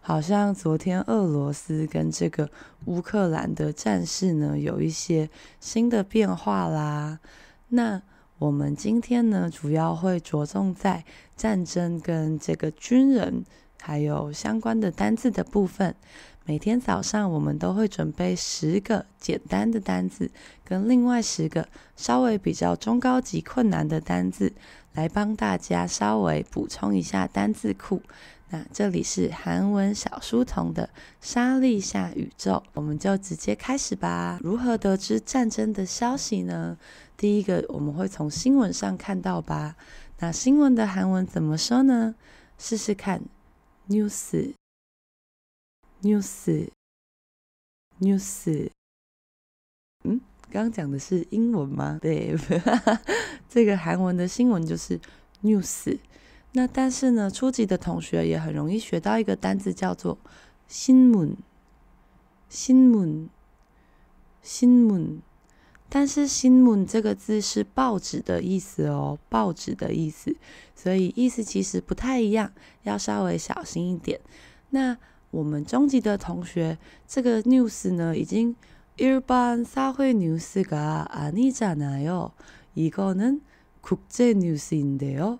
好像昨天俄罗斯跟这个乌克兰的战事呢，有一些新的变化啦。那我们今天呢，主要会着重在战争跟这个军人还有相关的单字的部分。每天早上我们都会准备十个简单的单字，跟另外十个稍微比较中高级困难的单字，来帮大家稍微补充一下单字库。那这里是韩文小书童的莎莉夏宇宙，我们就直接开始吧。如何得知战争的消息呢？第一个我们会从新闻上看到吧。那新闻的韩文怎么说呢？试试看，news，news，news。嗯，刚刚讲的是英文吗？对，这个韩文的新闻就是 news。那但是呢，初级的同学也很容易学到一个单字，叫做新闻。新闻，新闻。但是新闻这个字是报纸的意思哦，报纸的意思，所以意思其实不太一样，要稍微小心一点。那我们中级的同学，这个 news 呢，已经일반사회뉴스가아니잖아요이거는국제뉴스인데요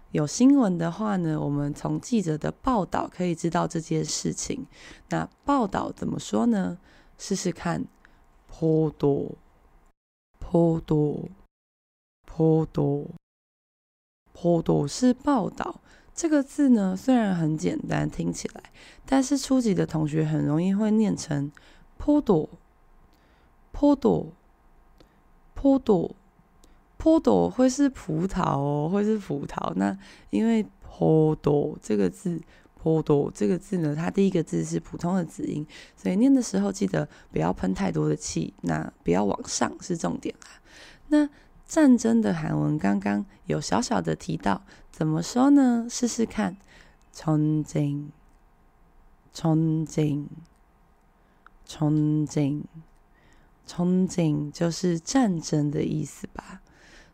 有新闻的话呢，我们从记者的报道可以知道这件事情。那报道怎么说呢？试试看，颇多，颇多，颇多，颇多是报道。这个字呢，虽然很简单，听起来，但是初级的同学很容易会念成报道，报道，报道。坡度会是葡萄哦会是葡萄那因为坡度这个字坡度这个字呢它第一个字是普通的字音所以念的时候记得不要喷太多的气。那不要往上是重点啦那战争的韩文刚刚有小小的提到怎么说呢？试试看。憧憬憧憬憧憬憧憬就是战争的意思吧。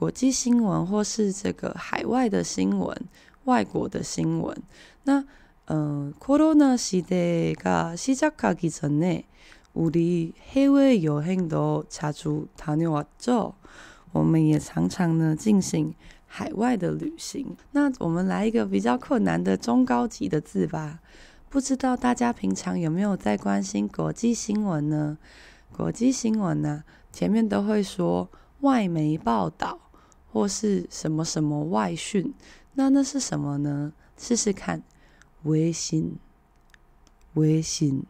国际新闻或是这个海外的新闻、外国的新闻。那嗯，코로나시대가시작하기전에우리해외여행도자주다녀왔죠我们也常常呢进行海外的旅行。那我们来一个比较困难的中高级的字吧。不知道大家平常有没有在关心国际新闻呢？国际新闻呢，前面都会说外媒报道。 或是什么什么外讯，那那是什么呢？试试看，微信，微信，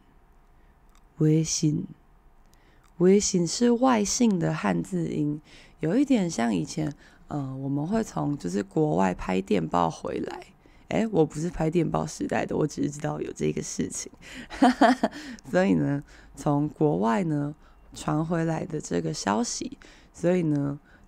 微信，微信是外信的汉字音，有一点像以前，呃，我们会从就是国外拍电报回来。诶，我不是拍电报时代的，我只是知道有这个事情，所以呢，从国外呢传回来的这个消息，所以呢。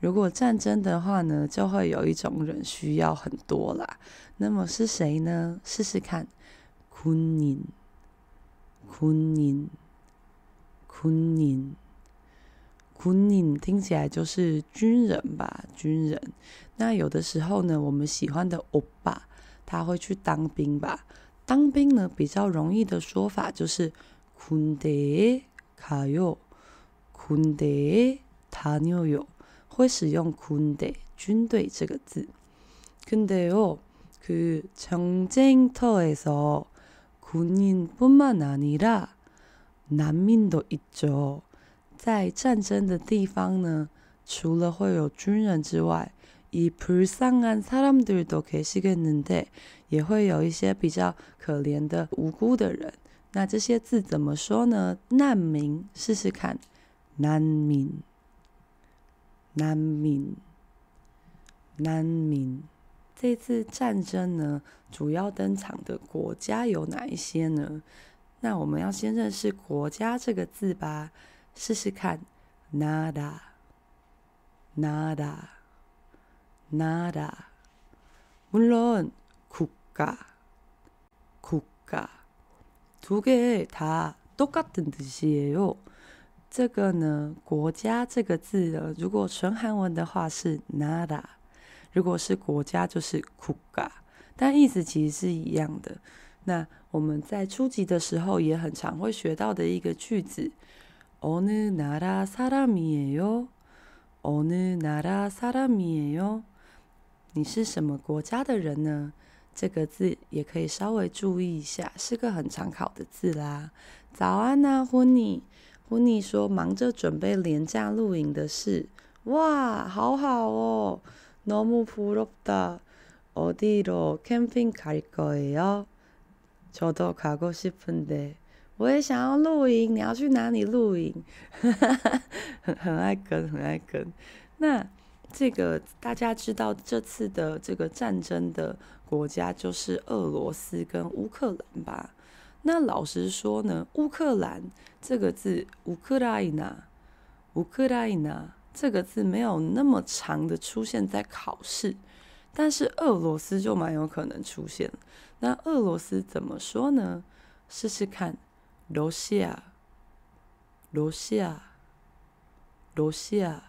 如果战争的话呢，就会有一种人需要很多啦。那么是谁呢？试试看，군인，군인，군인。군인听起来就是军人吧，军人。那有的时候呢，我们喜欢的欧巴他会去当兵吧？当兵呢，比较容易的说法就是군대에가 요， 군대에다녀 요， 会使用군대军队这个字。근데요그전쟁터에서군인뿐만아니라난민도있죠在战争的地方呢，除了会有军人之外，이불쌍한사람들도계시겠는데也会有一些比较可怜的无辜的人。那这些字怎么说呢？难民，试试看，难民， 难民，难民。这次战争呢，主要登场的国家有哪一些呢？那我们要先认识“国家”这个字吧。试试看，nada，nada，nada。물론국가， 국가， 두개다똑같은뜻이에요。 这个呢，国家这个字呢，如果纯韩文的话是 nada，如果是国家就是국가，但意思其实是一样的。那我们在初级的时候也很常会学到的一个句子。어느나라사람이에요어느나라사람이에요你是什么国家的人呢？这个字也可以稍微注意一下，是个很常考的字啦。早安啊，婚尼。 婚尼说忙着准备连假露营的事。哇，好好哦。너무부럽다어디로캠핑갈거예요저도가고싶은데我也想要露营，你要去哪里露营？很很爱跟，很爱跟。那这个大家知道，这次的这个战争的国家就是俄罗斯跟乌克兰吧？ 那老实说呢，乌克兰这个字，乌克兰纳，乌克兰纳这个字没有那么长的出现在考试，但是俄罗斯就蛮有可能出现。那俄罗斯怎么说呢？试试看。罗西亚，罗西亚，罗西亚，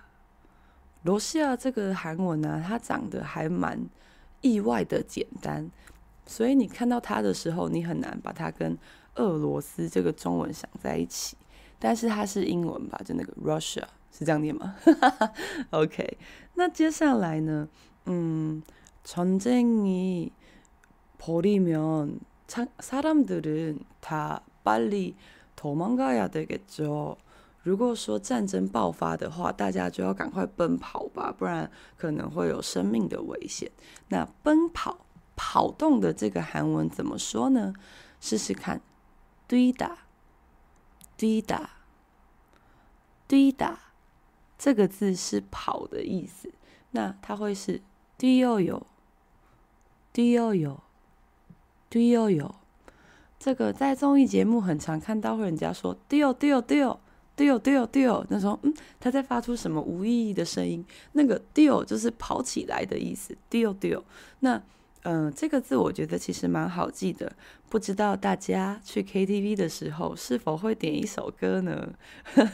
罗西亚这个韩文呢、啊，它长得还蛮意外的简单，所以你看到它的时候，你很难把它跟俄罗斯这个中文想在一起。但是它是英文吧？就那个 Russia 是这样念吗？OK，那接下来呢？嗯，전쟁이벌이면사람들은다 빨리도망가야되겠죠。如果说战争爆发的话，大家就要赶快奔跑吧，不然可能会有生命的危险。那奔跑、 跑动的这个韩文怎么说呢？试试看，뛰 다， 뛰 다， 뛰 다。 这个字是跑的意思。那它会是뛰요 요， 뛰요 요， 뛰요 요。 这个在综艺节目很常看到，会人家说뛰요뛰요뛰 요， 뛰哦뛰哦뛰哦，那时候嗯，他在发出什么无意义的声音。那个뛰요就是跑起来的意思。뛰요뛰 요， 那。嗯、这个字我觉得其实蛮好记的。不知道大家去 KTV 的时候是否会点一首歌呢？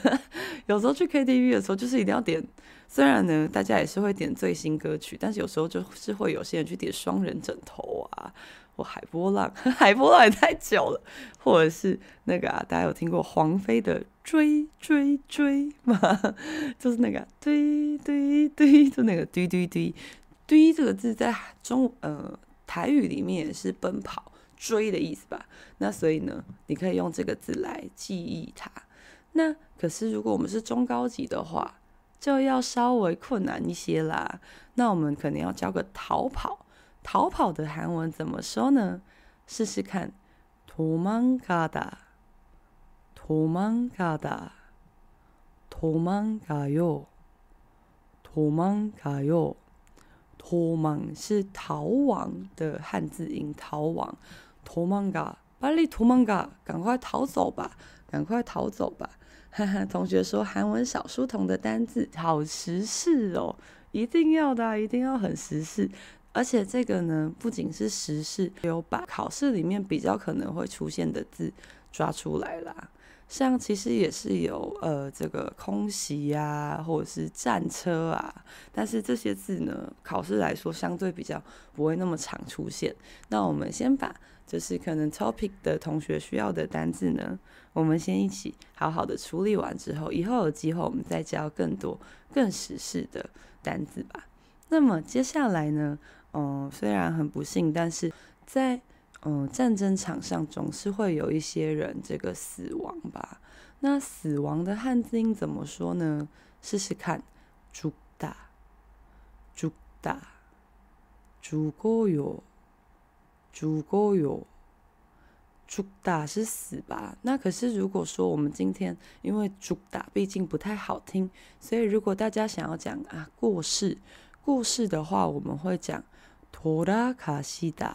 有时候去 KTV 的时候，就是一定要点。虽然呢，大家也是会点最新歌曲，但是有时候就是会有些人去点双人枕头啊。或海波浪，海波浪也太久了，或者是那个啊，大家有听过黄妃的追追追吗？就是那个堆堆堆，就那个堆堆堆堆这个字在中呃台语里面也是奔跑追的意思吧？那所以呢，你可以用这个字来记忆它。那可是如果我们是中高级的话，就要稍微困难一些啦。那我们可能要教个逃跑。逃跑的韩文怎么说呢？试试看，도망가다，도망가다，도망가 요， 도망가 요。 脱芒是逃亡的汉字音逃亡。脱芒嘎巴利脱芒嘎赶快逃走吧赶快逃走吧。哈哈 同学说韩文小书童的单字好时事哦一定要的一定要很时事。而且这个呢不仅是时事有把考试里面比较可能会出现的字抓出来啦。像其实也是有呃这个空袭呀、或者是战车啊，但是这些字呢，考试来说相对比较不会那么常出现。那我们先把就是可能 topic 的同学需要的单字呢，我们先一起好好的处理完之后，以后有机会我们再教更多更时事的单字吧。那么接下来呢？嗯，虽然很不幸，但是在嗯战争场上总是会有一些人这个死亡吧。那死亡的汉字音怎么说呢？试试看，죽다，죽 다， 죽어요， 죽어요， 죽다是死吧？那可是如果说我们今天因为죽다毕竟不太好听，所以如果大家想要讲啊过世，过世的话，我们会讲。돌아가시다，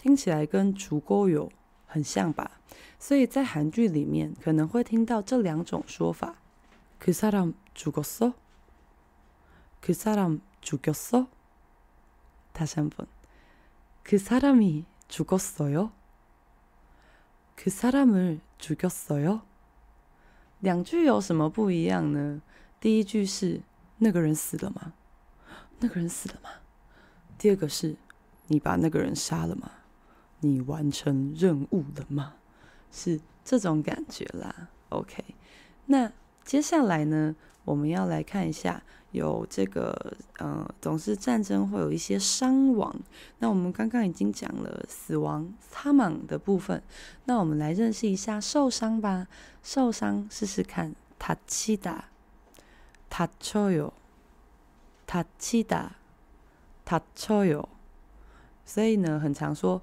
听起来跟죽어요很像吧？所以在韩剧里面可能会听到这两种说法。그사람죽었어그사람죽였어다시한번그사람이죽었어요그사람을죽였어요两句有什么不一样呢？第一句是那个人死了吗？那个人死了吗？第二个是。你把那个人杀了吗？ 你完成任务了吗？是这种感觉啦。OK，那接下来呢，我们要来看一下，有这个，呃，总是战争会有一些伤亡。那我们刚刚已经讲了死亡、사망的部分，那我们来认识一下受伤吧。受伤，试试看，다치다，다쳐요，다치다，다쳐요。所以呢，很常说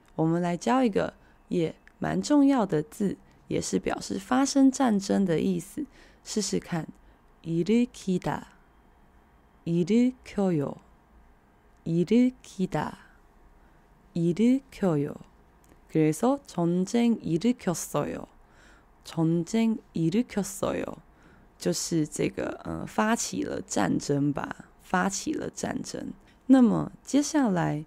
我们来教一个也蛮重要的字，也是表示发生战争的意思。试试看，일으키다，일으켜요，일으키다，일으켜요。그래서전쟁일으켰어요전쟁일으켰어요就是这个，呃，发起了战争吧，发起了战争。那么接下来，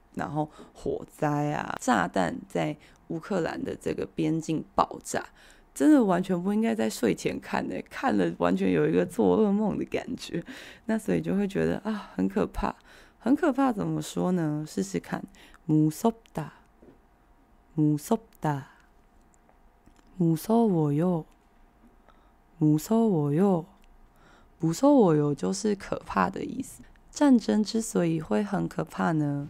然后火灾啊，炸弹在乌克兰的这个边境爆炸，真的完全不应该在睡前看的，看了完全有一个做噩梦的感觉。那所以就会觉得啊，很可怕，很可怕。怎么说呢？试试看，무섭 다， 무섭 다， 무서워 요， 무서워 요， 무서워요就是可怕的意思。战争之所以会很可怕呢？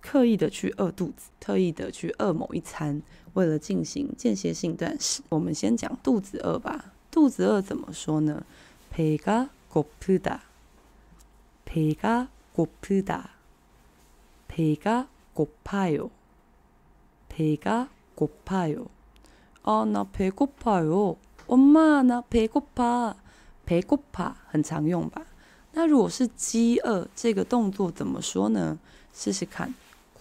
刻意的去饿肚子，特意的去饿某一餐，为了进行间歇性断食。我们先讲肚子饿吧。肚子饿怎么说呢？배가고프다배가고프다배가 고파요. 배가 고파요. 아, 나 배고파요. 엄마, 나 배고파. 배고파 很常用吧？那如果是饥饿这个动作怎么说呢？试试看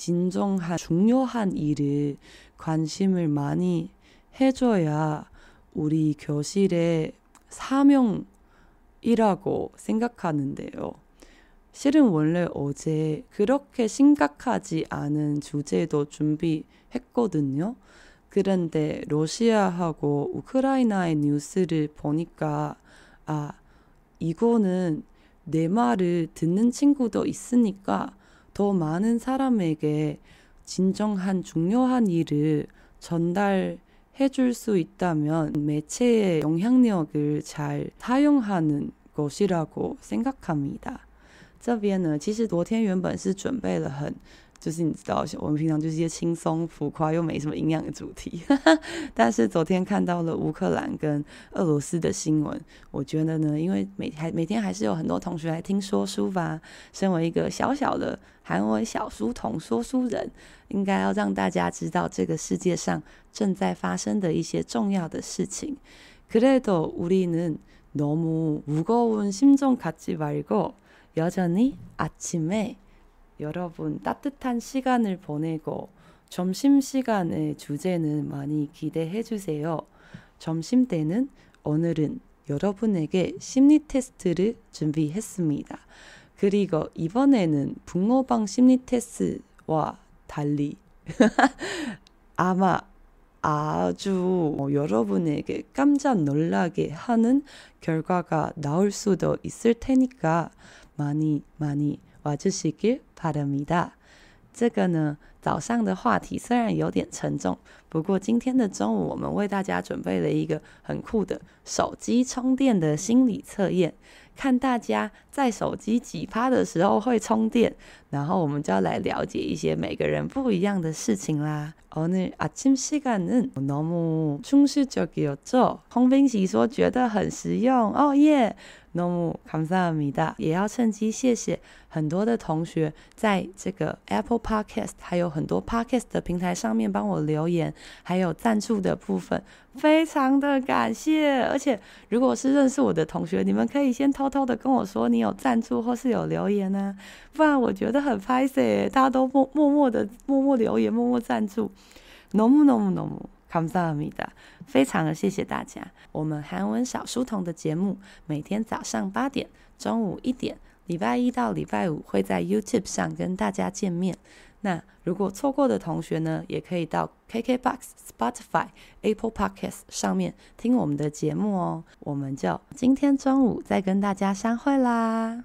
진정한 중요한 일을 관심을 많이 해줘야 우리 교실의 사명이라고 생각하는데요 실은 원래 어제 그렇게 심각하지 않은 주제도 준비했거든요. 그런데 러시아하고 우크라이나의 뉴스를 보니까 아, 이거는 내 말을 듣는 친구도 있으니까 더 많은 사람에게 진정한 중요한 일을 전달해 줄 수 있다면 매체의 영향력을 잘 사용하는 것이라고 생각합니다. 这边呢，其实昨天原本是准备了很， 就是你知道，我们平常就是一些轻松浮夸又没什么营养的主题，但是昨天看到了乌克兰跟俄罗斯的新闻，我觉得呢，因为每还每天还是有很多同学来听说书吧，身为一个小小的韩文小书童说书人，应该要让大家知道这个世界上正在发生的一些重要的事情。그래도우리는너무무거운심정갖지말고 여전히 아침에 여러분 따뜻한 시간을 보내고 점심시간의 주제는 많이 기대해 주세요. 점심 때는 오늘은 여러분에게 심리 테스트를 준비했습니다. 그리고 이번에는 붕어방 심리 테스트와 달리 아마 아주 여러분에게 깜짝 놀라게 하는 결과가 나올 수도 있을 테니까 많이 많이 와주시길 바랍니다。这个呢， 早上的话题虽然有点沉重，不过今天的中午我们为大家准备了一个很酷的手机充电的心理测验，看大家在手机几趴的时候会充电，然后我们就要来了解一些每个人不一样的事情啦。오늘아침시간은너무충실적이었죠。洪冰喜说觉得很实用哦耶。너무감사합니다。也要趁机谢谢很多的同学在这个 Apple Podcast 还有 很多 podcast 的平台上面帮我留言，还有赞助的部分，非常的感谢。而且如果是认识我的同学，你们可以先偷偷的跟我说你有赞助或是有留言呢、啊，不然我觉得很 p i s 大家都默默默的默默留言，默默赞助，浓不浓不浓不。康萨米达，非常的谢谢大家。我们韩文小书童的节目每天早上八点、中午一点，礼拜一到礼拜五会在 YouTube 上跟大家见面。那如果错过的同学呢，也可以到 KKBOX、Spotify、Apple Podcast 上面听我们的节目哦。我们就今天中午再跟大家相会啦。